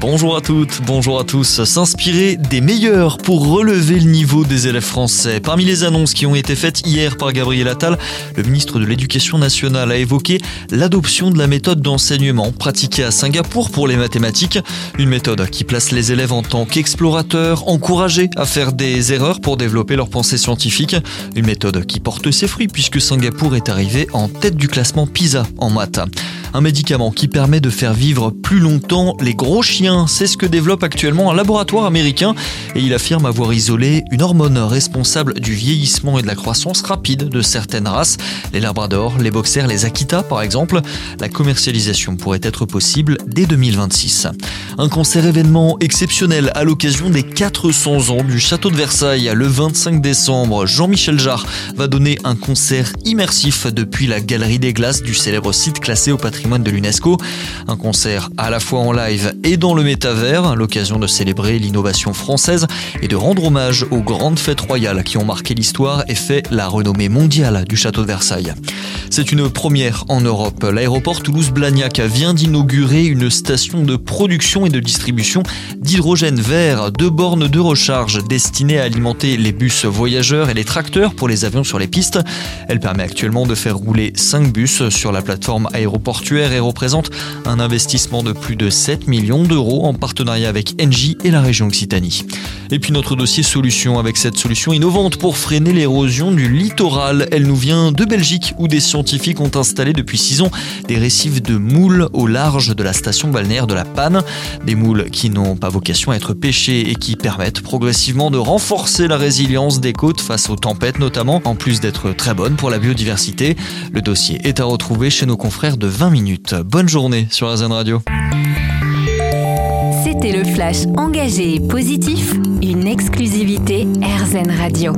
Bonjour à toutes, bonjour à tous. S'inspirer des meilleurs pour relever le niveau des élèves français. Parmi les annonces qui ont été faites hier par Gabriel Attal, le ministre de l'Éducation nationale a évoqué l'adoption de la méthode d'enseignement pratiquée à Singapour pour les mathématiques. Une méthode qui place les élèves en tant qu'explorateurs, encouragés à faire des erreurs pour développer leur pensée scientifique. Une méthode qui porte ses fruits puisque Singapour est arrivé en tête du classement PISA en maths. Un médicament qui permet de faire vivre plus longtemps les gros chiens. C'est ce que développe actuellement un laboratoire américain et il affirme avoir isolé une hormone responsable du vieillissement et de la croissance rapide de certaines races, les labradors, les boxers, les akita par exemple. La commercialisation pourrait être possible dès 2026. Un concert événement exceptionnel à l'occasion des 400 ans du château de Versailles le 25 décembre. Jean-Michel Jarre va donner un concert immersif depuis la galerie des glaces du célèbre site classé au patrimoine de l'UNESCO. Un concert à la fois en live et dans le métavers, l'occasion de célébrer l'innovation française et de rendre hommage aux grandes fêtes royales qui ont marqué l'histoire et fait la renommée mondiale du château de Versailles. C'est une première en Europe. L'aéroport Toulouse-Blagnac vient d'inaugurer une station de production et de distribution d'hydrogène vert, deux bornes de recharge destinées à alimenter les bus voyageurs et les tracteurs pour les avions sur les pistes. Elle permet actuellement de faire rouler 5 bus sur la plateforme aéroportuaire et représente un investissement de plus de 7 millions d'euros en partenariat avec Engie et la région Occitanie. Et puis notre dossier solution avec cette solution innovante pour freiner l'érosion du littoral. Elle nous vient de Belgique où des scientifiques ont installé depuis 6 ans des récifs de moules au large de la station balnéaire de la Panne. Des moules qui n'ont pas vocation à être pêchés et qui permettent progressivement de renforcer la résilience des côtes face aux tempêtes notamment, en plus d'être très bonnes pour la biodiversité. Le dossier est à retrouver chez nos confrères de 20 minutes. Bonne journée sur AZN Radio. C'était le flash engagé et positif, une exclusivité RZN Radio.